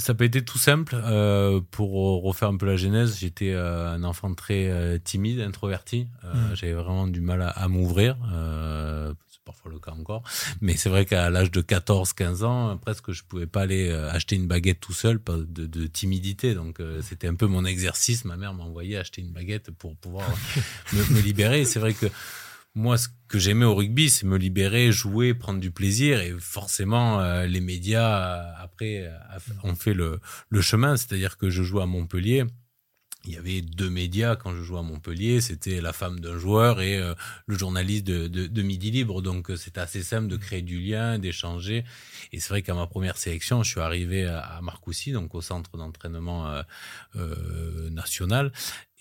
Ça peut être tout simple. Euh, pour refaire un peu la genèse, j'étais euh, un enfant très euh, timide, introverti. Euh, J'avais vraiment du mal à, à m'ouvrir. Euh, c'est parfois le cas encore. Mais c'est vrai qu'à l'âge de 14-15 ans, presque je pouvais pas aller euh, acheter une baguette tout seul pas de, de timidité. Donc euh, c'était un peu mon exercice. Ma mère m'envoyait acheter une baguette pour pouvoir me, me libérer. C'est vrai que moi, ce que j'aimais au rugby, c'est me libérer, jouer, prendre du plaisir. Et forcément, euh, les médias, euh, après, euh, ont fait le, le chemin. C'est-à-dire que je joue à Montpellier. Il y avait deux médias quand je jouais à Montpellier, c'était la femme d'un joueur et euh, le journaliste de, de, de Midi Libre. Donc euh, c'était assez simple de créer du lien, d'échanger. Et c'est vrai qu'à ma première sélection, je suis arrivé à, à Marcoussis, donc au centre d'entraînement euh, euh, national.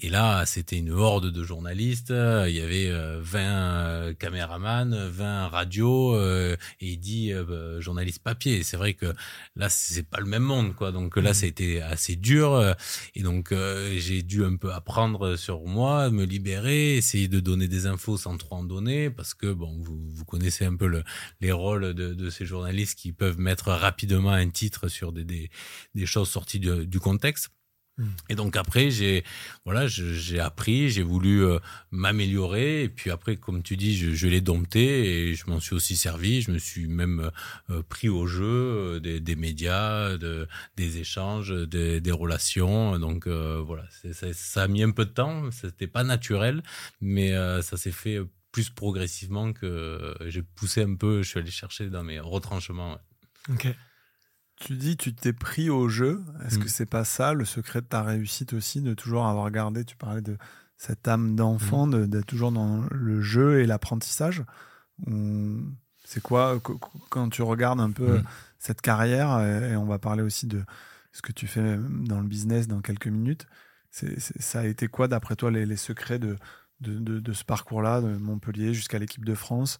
Et là, c'était une horde de journalistes. Il y avait euh, 20 euh, caméramans, 20 radios, euh, et il dit euh, journaliste papier. C'est vrai que là, c'est pas le même monde, quoi. Donc là, ça a été assez dur. euh, Et donc, euh, j'ai dû un peu apprendre sur moi, me libérer, essayer de donner des infos sans trop en donner, parce que bon, vous, vous connaissez un peu le, les rôles de, de ces journalistes qui peuvent mettre rapidement un titre sur des, des, des choses sorties du contexte. Et donc après, j'ai voilà, j'ai appris, j'ai voulu euh, m'améliorer. Et puis après, comme tu dis, je, l'ai dompté et je m'en suis aussi servi. Je me suis même euh, pris au jeu euh, des, médias, de, des échanges, des, relations. Donc euh, voilà, ça, a mis un peu de temps. C'était pas naturel, mais euh, ça s'est fait plus progressivement que euh, j'ai poussé un peu. Je suis allé chercher dans mes retranchements. Ok. Tu dis tu t'es pris au jeu. Est-ce Mm. que c'est pas ça le secret de ta réussite aussi, de toujours avoir gardé, tu parlais de cette âme d'enfant, Mm. de- d'être toujours dans le jeu et l'apprentissage? C'est quoi qu- qu- quand tu regardes un peu Mm. cette carrière et on va parler aussi de ce que tu fais dans le business dans quelques minutes. Ça a été quoi d'après toi les, les secrets de, de, de- de ce parcours-là, de Montpellier jusqu'à l'équipe de France?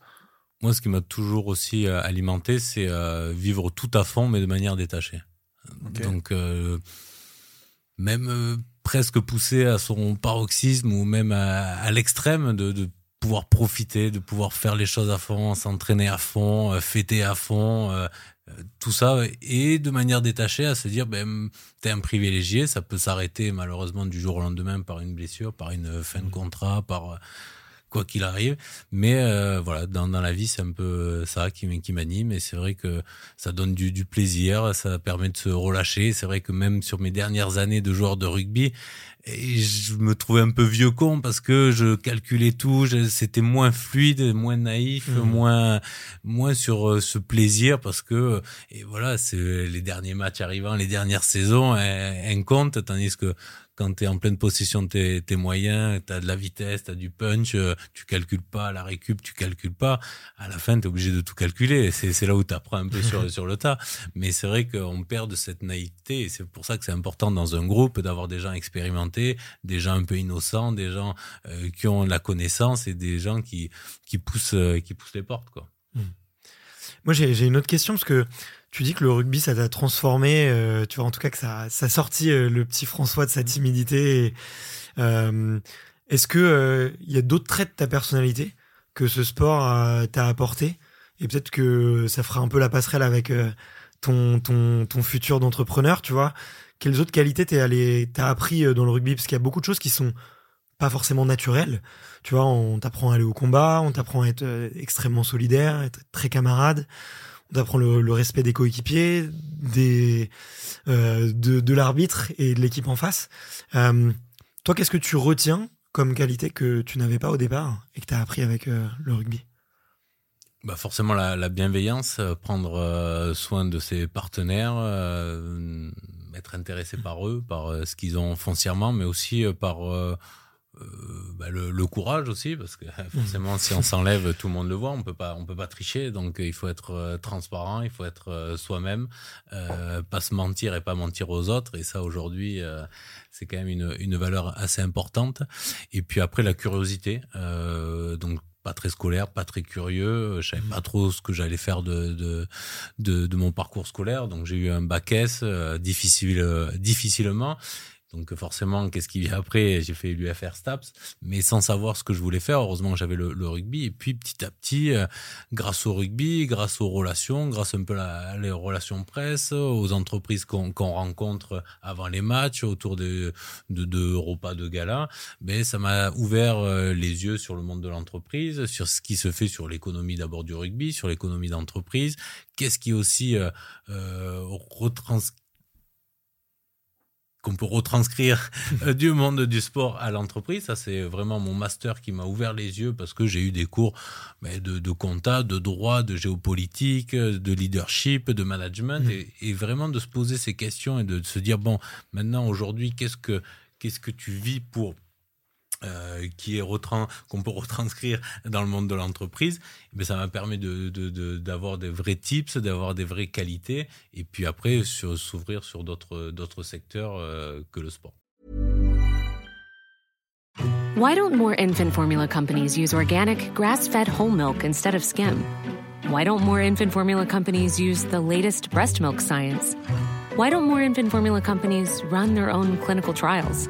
Moi, ce qui m'a toujours aussi euh, alimenté, c'est euh, vivre tout à fond, mais de manière détachée. Donc, euh, même presque poussé à son paroxysme ou même à, à l'extrême de, de pouvoir profiter, de pouvoir faire les choses à fond, s'entraîner à fond, fêter à fond, euh, tout ça, et de manière détachée à se dire, ben, t'es un privilégié, ça peut s'arrêter malheureusement du jour au lendemain par une blessure, par une fin de contrat, par quoi qu'il arrive. Mais euh, voilà, dans, dans la vie, c'est un peu ça qui, qui m'anime. Et c'est vrai que ça donne du, du plaisir, ça permet de se relâcher. C'est vrai que même sur mes dernières années de joueur de rugby, et je me trouvais un peu vieux con parce que je calculais tout, c'était moins fluide, moins naïf, Mhm. moins moins sur euh, ce plaisir parce que et voilà, c'est les derniers matchs arrivant, les dernières saisons, elles, elles comptent, tandis que quand tu es en pleine possession de tes, tes moyens, tu as de la vitesse, tu as du punch, euh, tu calcules pas la récup, tu calcules pas. À la fin, tu es obligé de tout calculer. C'est là où tu apprends un peu sur, sur le tas. Mais c'est vrai qu'on perd de cette naïveté et c'est pour ça que c'est important dans un groupe d'avoir des gens expérimentés, des gens un peu innocents, des gens euh, qui ont la connaissance et des gens qui, qui, poussent, euh, qui poussent les portes. Quoi. Moi, j'ai j'ai une autre question parce que tu dis que le rugby, ça t'a transformé. euh, tu vois, en tout cas, que ça, ça a sorti euh, le petit François de sa timidité. et, euh, Est-ce que il y a d'autres traits de ta personnalité que ce sport t'a apporté? Et peut-être que ça fera un peu la passerelle avec ton, ton, ton futur d'entrepreneur, tu vois. Quelles autres qualités t'es allé, t'as appris dans le rugby? Parce qu'il y a beaucoup de choses qui sont pas forcément naturelles. Tu vois, on t'apprend à aller au combat, on t'apprend à être euh, extrêmement solidaire, être très camarade. On t'apprend le, respect des coéquipiers, des, euh, de, l'arbitre et de l'équipe en face. Euh, toi, qu'est-ce que tu retiens comme qualité que tu n'avais pas au départ et que tu as appris avec le rugby? Bah forcément la, la bienveillance, prendre soin de ses partenaires, être intéressé par eux, par ce qu'ils ont foncièrement, mais aussi par euh, bah, le, le, courage aussi, parce que forcément, si on s'enlève, tout le monde le voit. On peut pas, on peut pas tricher. Donc, il faut être transparent, il faut être soi-même, euh, pas se mentir et pas mentir aux autres. Et ça, aujourd'hui, euh, c'est quand même une, une valeur assez importante. Et puis après, la curiosité. Euh, donc, pas très scolaire, pas très curieux. Je savais pas trop ce que j'allais faire de, de, de, de, mon parcours scolaire. Donc, j'ai eu un bac S, difficile, difficilement. Donc forcément, qu'est-ce qui vient après? J'ai fait l'UFR STAPS, mais sans savoir ce que je voulais faire. Heureusement, j'avais le, rugby. Et puis petit à petit, euh, grâce au rugby, grâce aux relations, grâce un peu à les relations presse, aux entreprises qu'on rencontre avant les matchs, autour de, de, de repas de gala, ben ça m'a ouvert euh, les yeux sur le monde de l'entreprise, sur ce qui se fait sur l'économie d'abord du rugby, sur l'économie d'entreprise. Qu'est-ce qui aussi euh, euh retrans qu'on peut retranscrire euh, du monde du sport à l'entreprise. Ça, c'est vraiment mon master qui m'a ouvert les yeux parce que j'ai eu des cours de, de compta, de droit, de géopolitique, de leadership, de management mmh. et, et, vraiment de se poser ces questions et de se dire, bon, maintenant, aujourd'hui, qu'est-ce que, qu'est-ce que tu vis pour euh, qui est qu'on peut retranscrire dans le monde de l'entreprise, mais ça m'a permis de, d'avoir des vrais tips, d'avoir des vraies qualités, et puis après s'ouvrir sur d'autres, d'autres secteurs euh, que le sport. Why don't more infant formula companies use organic, grass-fed whole milk instead of skim? Why don't more infant formula companies use the latest breast milk science? Why don't more infant formula companies run their own clinical trials?